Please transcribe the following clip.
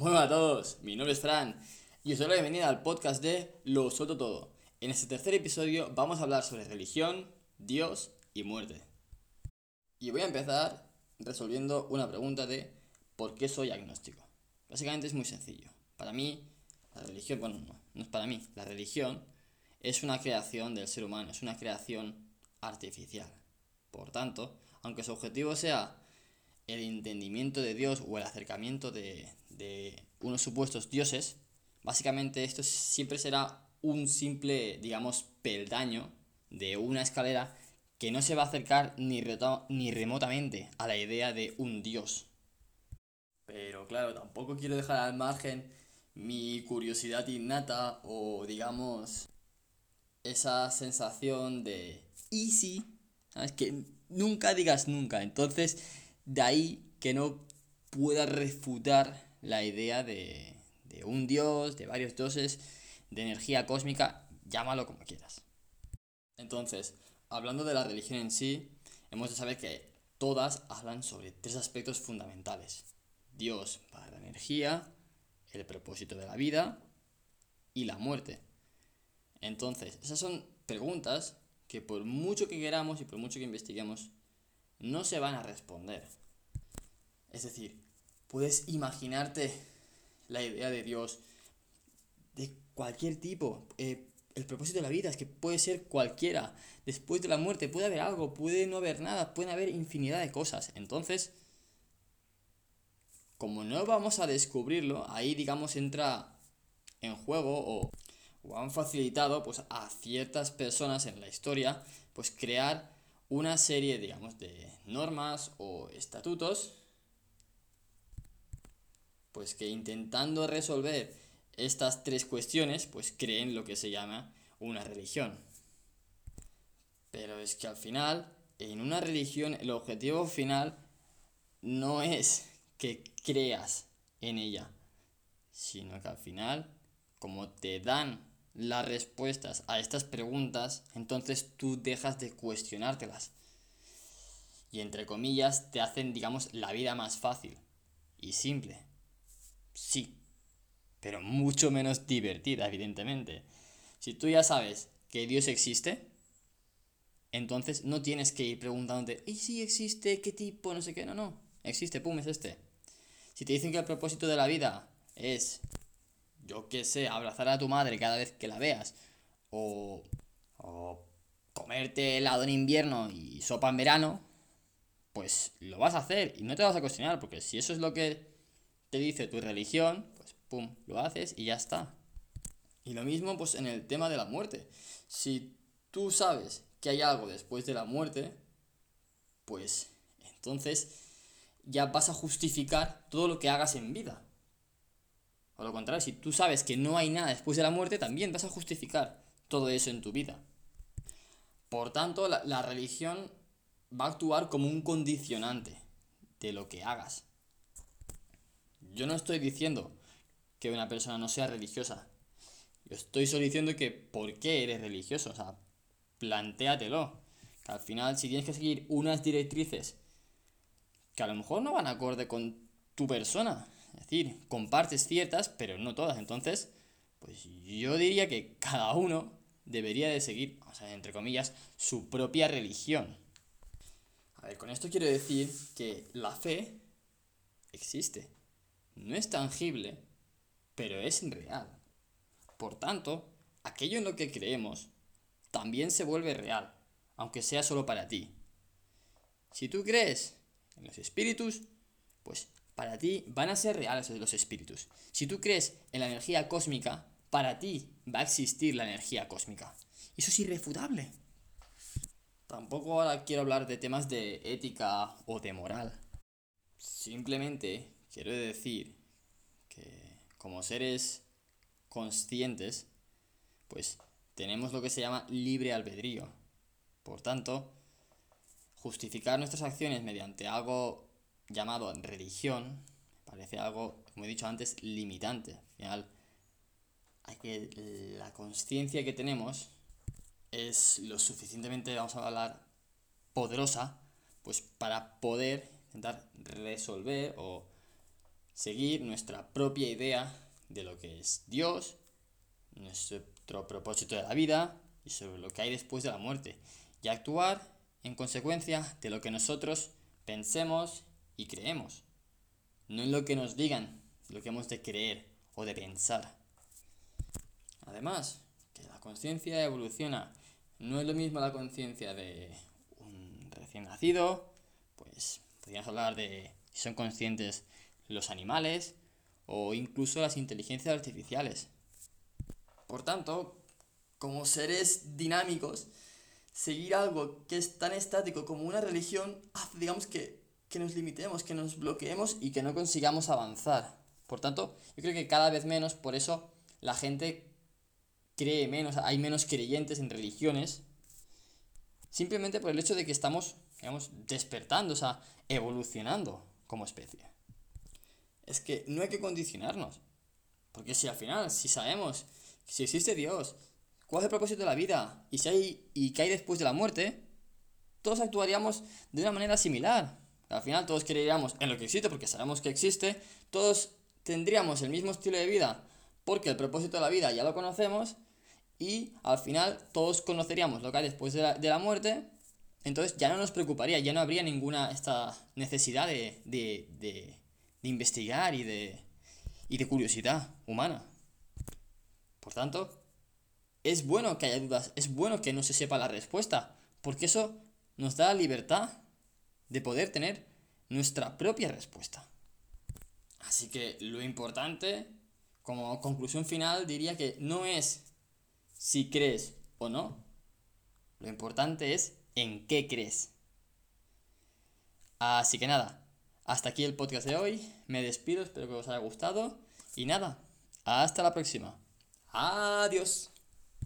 Hola a todos, mi nombre es Fran y os doy la bienvenida al podcast de Lo Suelto Todo. En este tercer episodio vamos a hablar sobre religión, Dios y muerte. Y voy a empezar resolviendo una pregunta de ¿por qué soy agnóstico? Básicamente es muy sencillo. Para mí, la religión, bueno, no, no es para mí, la religión es una creación del ser humano, es una creación artificial. Por tanto, aunque su objetivo sea el entendimiento de Dios o el acercamiento de, unos supuestos dioses, básicamente esto siempre será un simple, digamos, peldaño de una escalera que no se va a acercar ni, ni remotamente a la idea de un dios. Pero claro, tampoco quiero dejar al margen mi curiosidad innata o digamos esa sensación de easy, ¿sabes? Que nunca digas nunca. Entonces, de ahí que no pueda refutar la idea de, de un dios, de varios dioses, de energía cósmica, llámalo como quieras. Entonces, hablando de la religión en sí, hemos de saber que todas hablan sobre tres aspectos fundamentales. Dios para la energía, el propósito de la vida y la muerte. Entonces, esas son preguntas que por mucho que queramos y por mucho que investiguemos, no se van a responder. Es decir, puedes imaginarte la idea de Dios de cualquier tipo. Eh, el propósito de la vida es que puede ser cualquiera. Después de la muerte puede haber algo, puede no haber nada, puede haber infinidad de cosas. Entonces, como no vamos a descubrirlo, ahí digamos entra en juego o, o han facilitado pues, a ciertas personas en la historia pues crear una serie digamos de normas o estatutos pues que intentando resolver estas tres cuestiones, pues creen lo que se llama una religión. Pero es que al final, en una religión, el objetivo final no es que creas en ella, sino que al final, como te dan las respuestas a estas preguntas, entonces tú dejas de cuestionártelas. Y entre comillas, te hacen, digamos, la vida más fácil y simple. Sí, pero mucho menos divertida, evidentemente. Si tú ya sabes que Dios existe, entonces no tienes que ir preguntándote, ¿y si existe? ¿Qué tipo? No sé qué, no, no. Existe, pum, es este. Si te dicen que el propósito de la vida es, yo qué sé, abrazar a tu madre cada vez que la veas, o, o comerte helado en invierno y sopa en verano, pues lo vas a hacer y no te vas a cuestionar, porque si eso es lo que te dice tu religión, pues pum, lo haces y ya está. Y lo mismo pues en el tema de la muerte. Si tú sabes que hay algo después de la muerte, pues entonces ya vas a justificar todo lo que hagas en vida. O lo contrario, si tú sabes que no hay nada después de la muerte, también vas a justificar todo eso en tu vida. Por tanto, la, la religión va a actuar como un condicionante de lo que hagas. Yo no estoy diciendo que una persona no sea religiosa. Yo estoy solo diciendo que por qué eres religioso. O sea, plantéatelo. Que al final, si tienes que seguir unas directrices que a lo mejor no van acorde con tu persona. Es decir, compartes ciertas, pero no todas. Entonces, pues yo diría que cada uno debería de seguir, o sea, entre comillas, su propia religión. A ver, con esto quiero decir que la fe existe no es tangible, pero es real. Por tanto, aquello en lo que creemos también se vuelve real, aunque sea solo para ti. Si tú crees en los espíritus, pues para ti van a ser reales los espíritus. Si tú crees en la energía cósmica, para ti va a existir la energía cósmica. Eso es irrefutable. Tampoco ahora quiero hablar de temas de ética o de moral. Simplemente Quiero decir que como seres conscientes, pues tenemos lo que se llama libre albedrío. Por tanto, justificar nuestras acciones mediante algo llamado religión parece algo, como he dicho antes, limitante. Al final, hay que, la conciencia que tenemos es lo suficientemente, vamos a hablar, poderosa, pues para poder intentar resolver o seguir nuestra propia idea de lo que es Dios, nuestro propósito de la vida y sobre lo que hay después de la muerte, y actuar en consecuencia de lo que nosotros pensemos y creemos, no en lo que nos digan, lo que hemos de creer o de pensar. Además, que la conciencia evoluciona. No es lo mismo la conciencia de un recién nacido, pues podríamos hablar de si son conscientes los animales o incluso las inteligencias artificiales. Por tanto, como seres dinámicos, seguir algo que es tan estático como una religión hace, digamos, que, que nos limitemos, que nos bloqueemos y que no consigamos avanzar. Por tanto, yo creo que cada vez menos, por eso la gente cree menos, hay menos creyentes en religiones, simplemente por el hecho de que estamos, digamos, despertando, o sea, evolucionando como especie. Es que no hay que condicionarnos, porque si al final, si sabemos que si existe Dios, cuál es el propósito de la vida y si hay y qué hay después de la muerte, todos actuaríamos de una manera similar. Al final todos creeríamos en lo que existe porque sabemos que existe, todos tendríamos el mismo estilo de vida porque el propósito de la vida ya lo conocemos. Y al final todos conoceríamos lo que hay después de la, muerte, entonces ya no nos preocuparía, ya no habría ninguna esta necesidad de, de, de, investigar y de, y de curiosidad humana. Por tanto, es bueno que haya dudas, es bueno que no se sepa la respuesta, porque eso nos da la libertad de poder tener nuestra propia respuesta. Así que lo importante, como conclusión final, diría que no es si crees o no. Lo importante es en qué crees. Así que nada, hasta aquí el podcast de hoy. Me despido, espero que os haya gustado. Y nada, hasta la próxima. Adiós.